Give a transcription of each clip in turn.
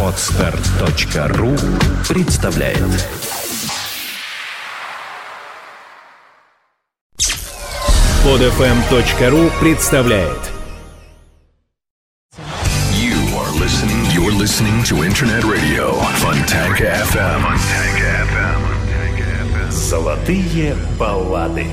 Отстар.ру представляет Подфм.ру представляет You are listening. You're listening to Internet Radio Fontanka FM. Fontanka FM. Золотые баллады.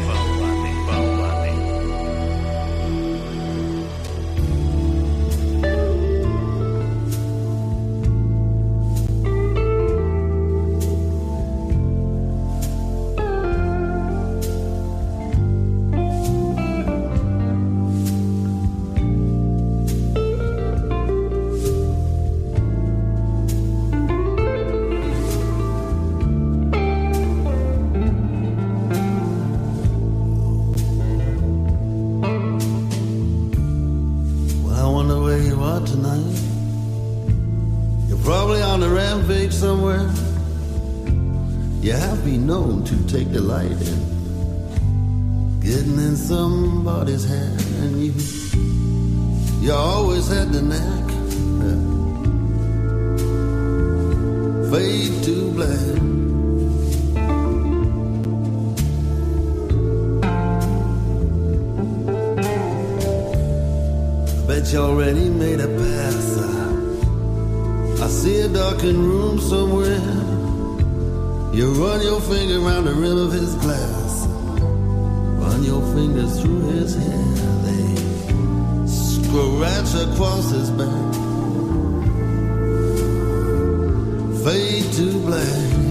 Fade to black.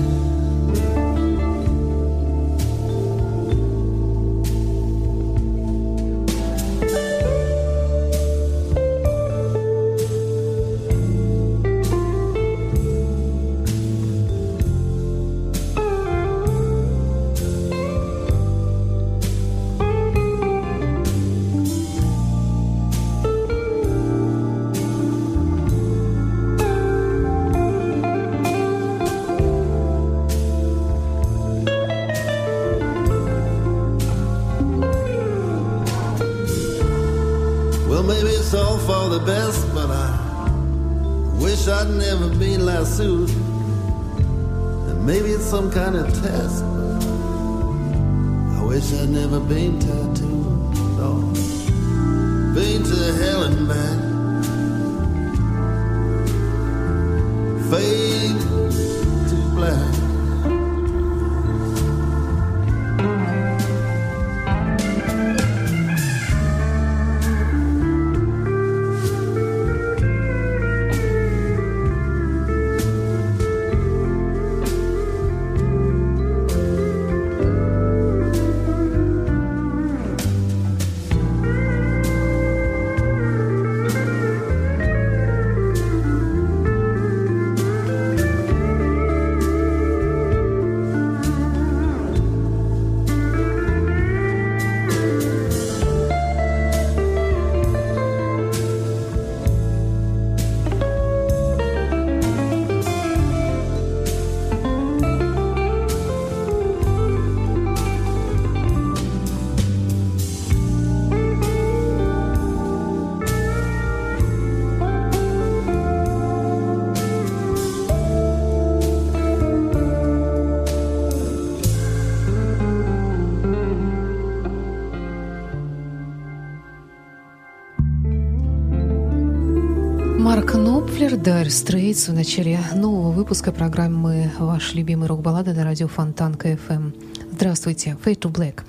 Dire Straits в начале нового выпуска программы «Ваш любимый рок-баллада» на радио Фонтанка FM. Здравствуйте, Fade to Black.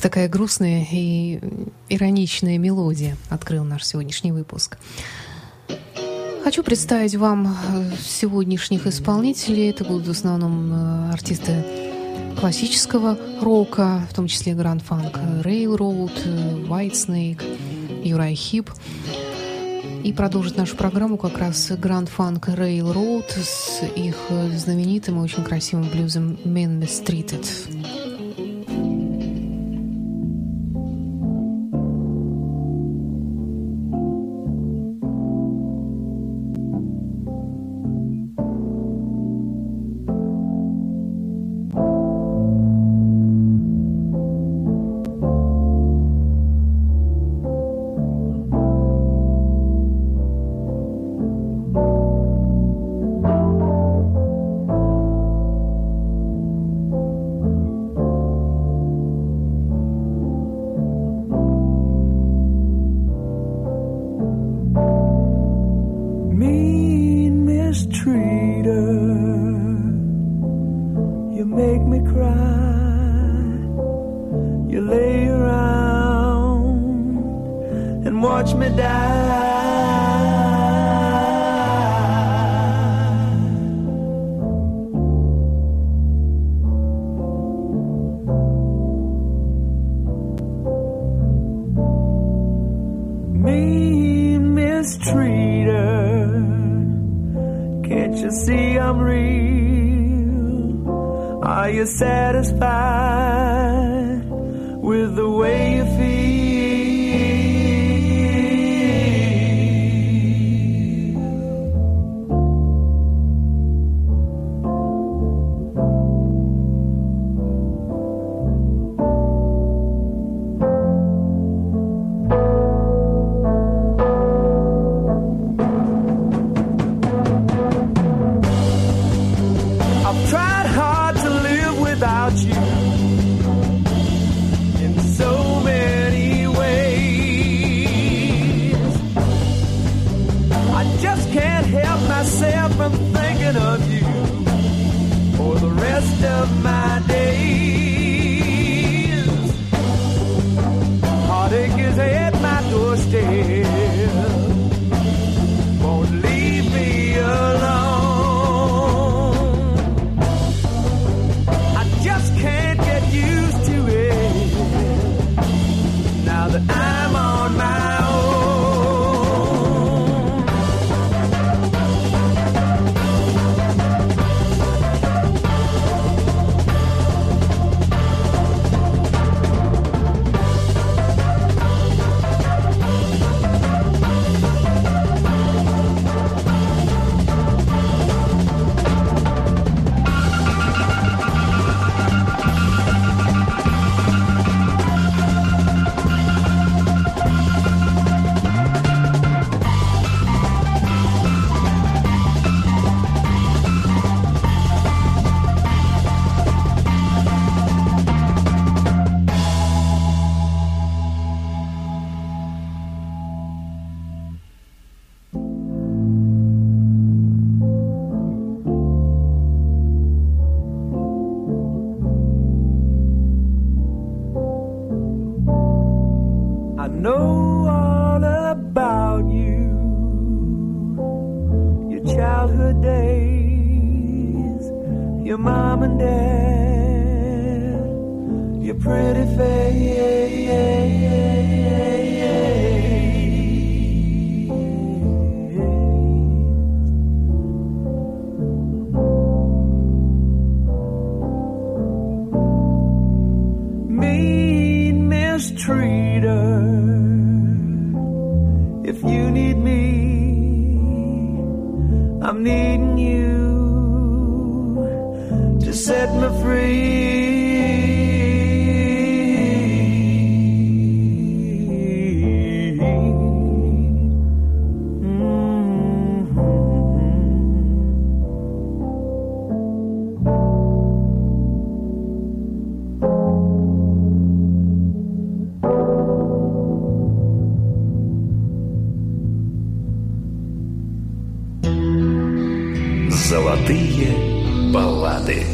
Такая грустная и ироничная мелодия открыл наш сегодняшний выпуск. Хочу представить вам сегодняшних исполнителей. Это будут в основном э, артисты классического рока, в том числе Grand Funk Railroad, э, White Snake, Юрай Хип. И продолжит нашу программу как раз Grand Funk Railroad с их знаменитым и очень красивым блюзом Man Mistreated. Watch me die. Баллады.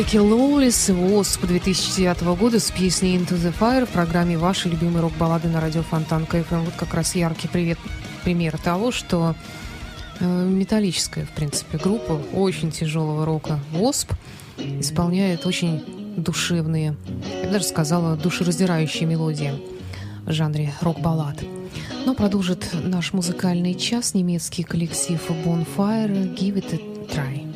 Blackie Lawless и W.A.S.P. 2009 года с песней Into the Fire в программе «Ваши любимые рок-баллады» на радио Фонтанка FM. Вот как раз яркий привет, пример того, что э, металлическая, в принципе, группа очень тяжелого рока W.A.S.P. исполняет очень душевные, я бы даже сказала, душераздирающие мелодии в жанре рок-баллад. Но продолжит наш музыкальный час немецкий коллектив Bonfire «Give it a try».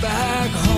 Back home.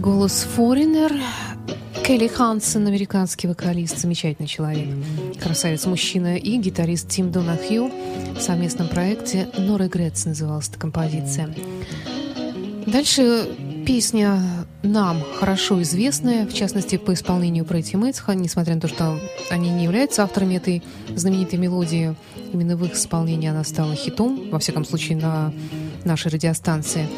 Голос Foreigner Келли Хансен, американский вокалист, замечательный человек, красавец-мужчина и гитарист Тим Донахью в совместном проекте «No Regrets» называлась эта композиция. Дальше песня нам хорошо известная, в частности, по исполнению Бретти Мэтс, несмотря на то, что они не являются авторами этой знаменитой мелодии, именно в их исполнении она стала хитом, во всяком случае, на нашей радиостанции.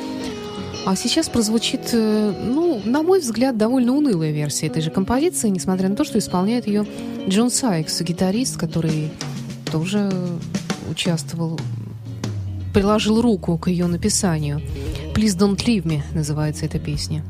А сейчас прозвучит, э, ну, на мой взгляд, довольно унылая версия этой же композиции, несмотря на то, что исполняет ее Джон Сайкс, гитарист, который тоже участвовал, приложил руку к ее написанию. «Please don't leave me» называется эта песня.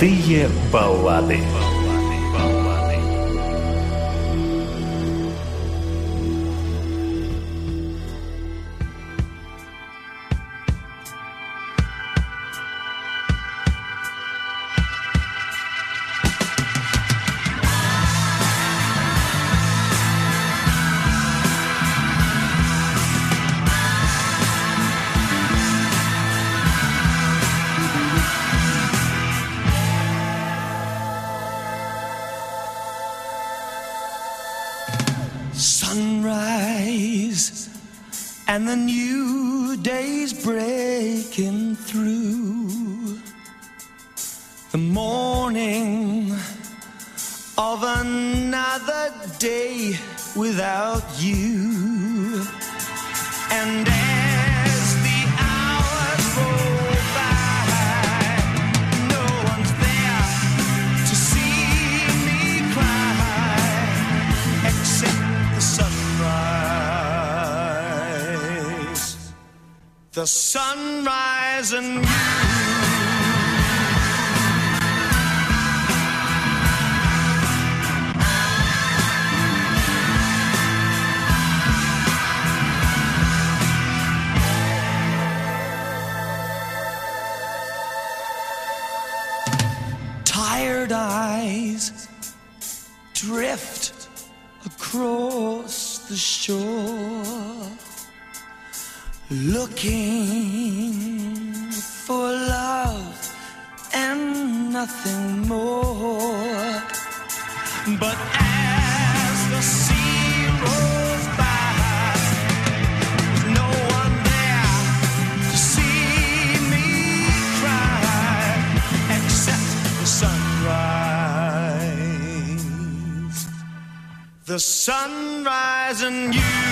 Золотые баллады. New day's breaking through. The morning of another day without you. And The sunrise and you. Tired eyes drift across the shore, looking for love and nothing more. But as the sea rolls by, no one there to see me cry except the sunrise. The sunrise and you.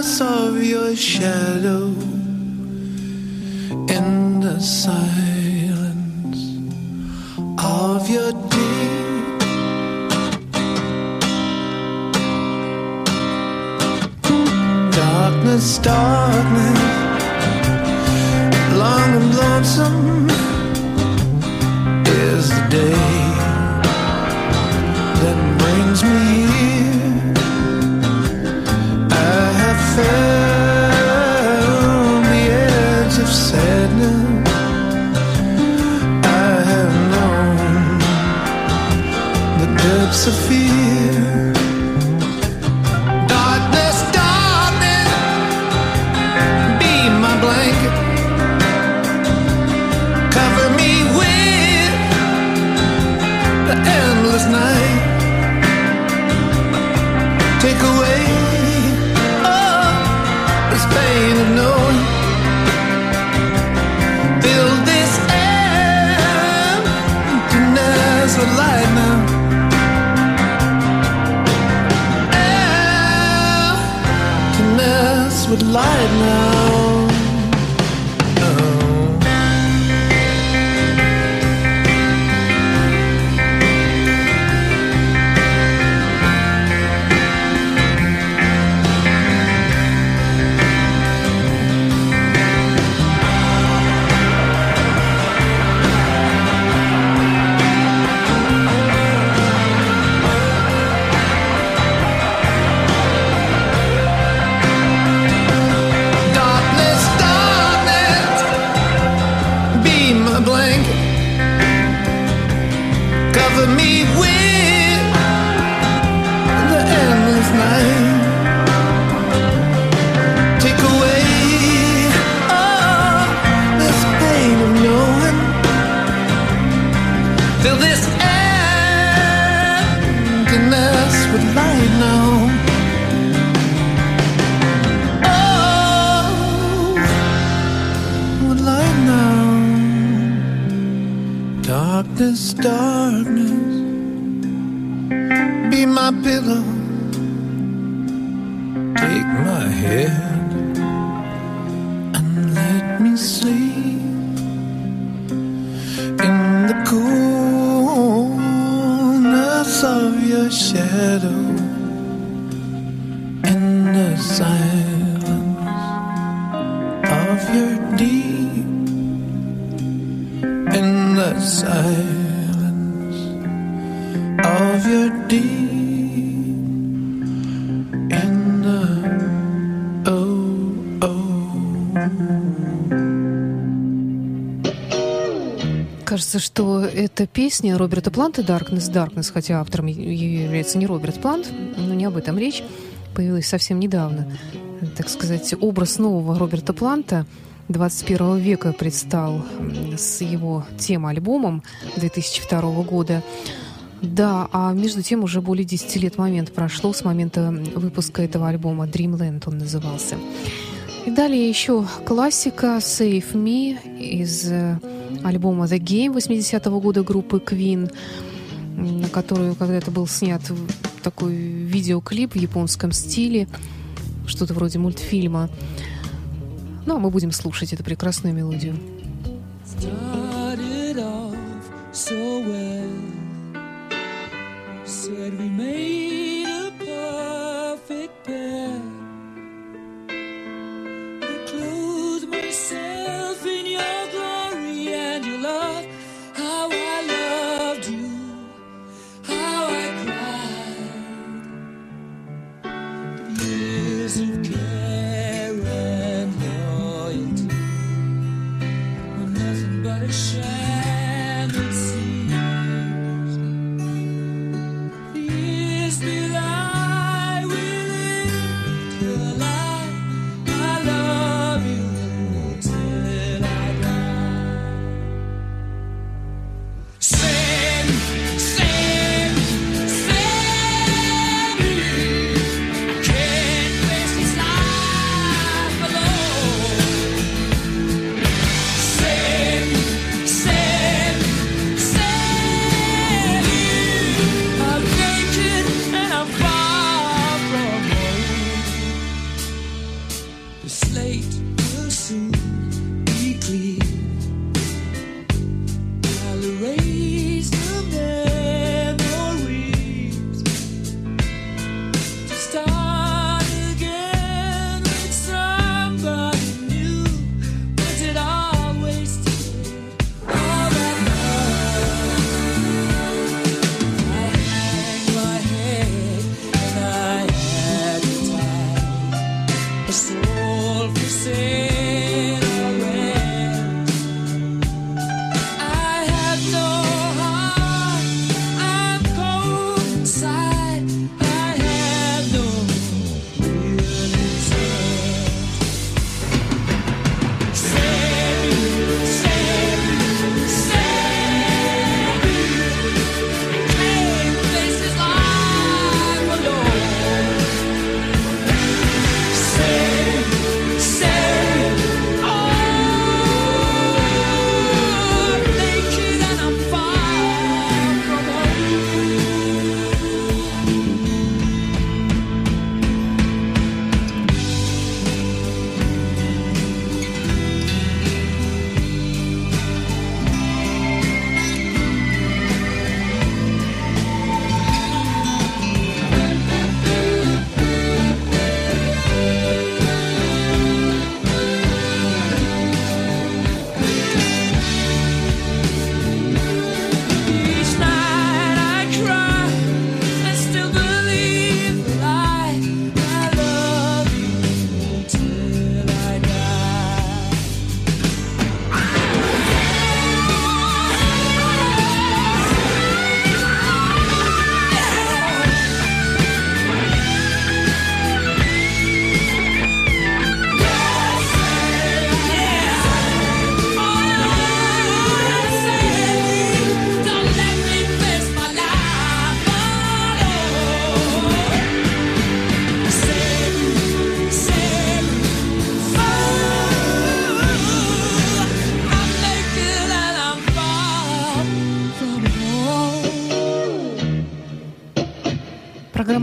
Coolness of your shadow, in the silence of your deep. Darkness, darkness, long and lonesome is the day эта песня Роберта Планта «Darkness, Darkness», хотя автором является не Роберт Плант, но не об этом речь, появилась совсем недавно. Так сказать, образ нового Роберта Планта 21 века предстал с его тем-альбомом 2002 года. Да, а между тем уже более 10 лет момент прошло с момента выпуска этого альбома «Dreamland» он назывался. И далее еще классика «Save Me» из э, альбома «The Game» 80-го года группы Queen, на которую когда-то был снят такой видеоклип в японском стиле, что-то вроде мультфильма. Ну, а мы будем слушать эту прекрасную мелодию.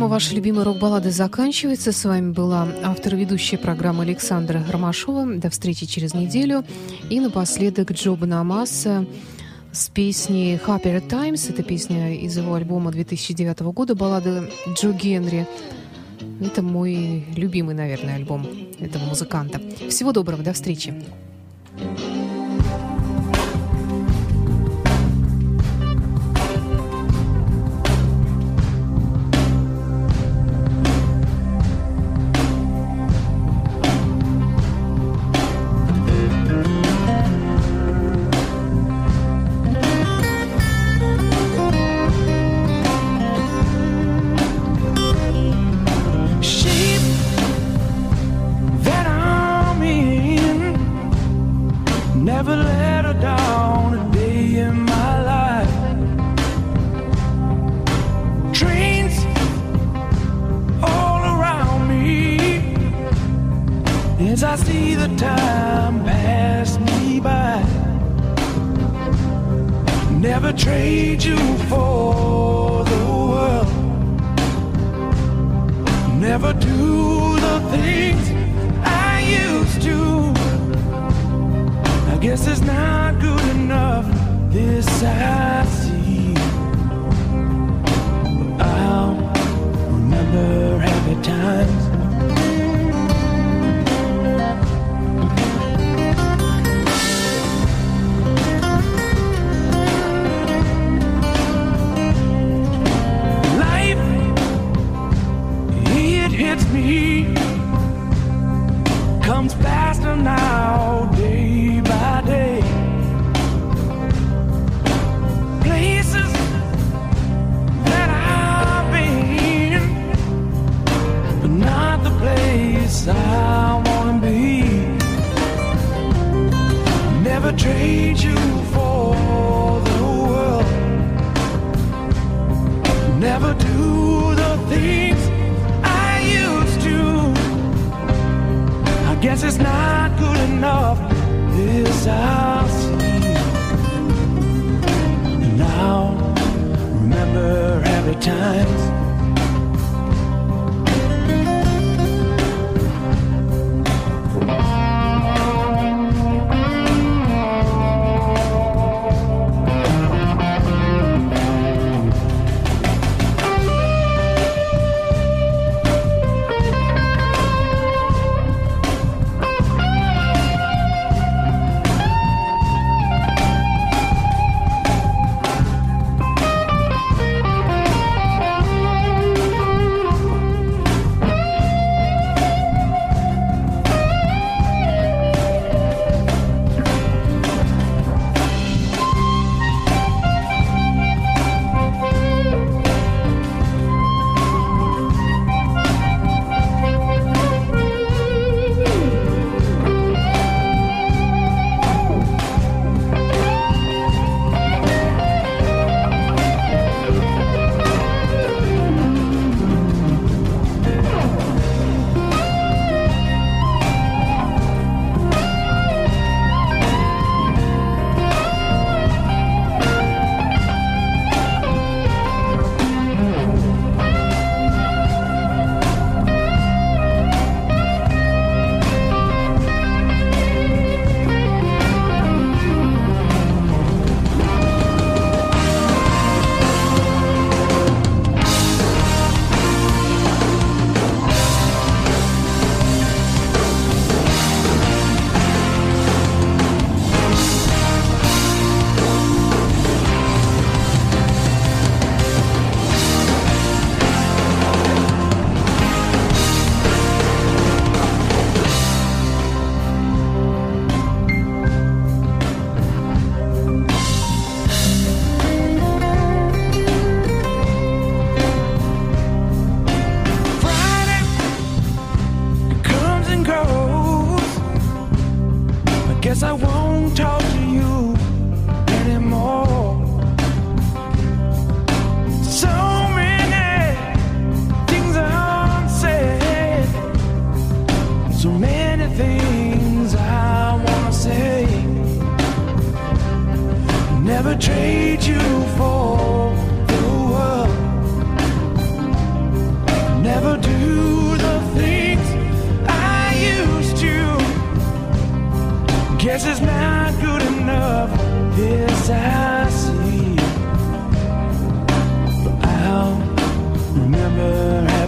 «Ваши любимые рок-баллады» заканчивается. С вами была автор-ведущая программы Александра Ромашова. До встречи через неделю. И напоследок Джо Банамаса с песней «Happier Times». Это песня из его альбома 2009 года, баллада Джо Генри. Это мой любимый, наверное, альбом этого музыканта. Всего доброго, до встречи. thank you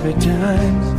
Good times.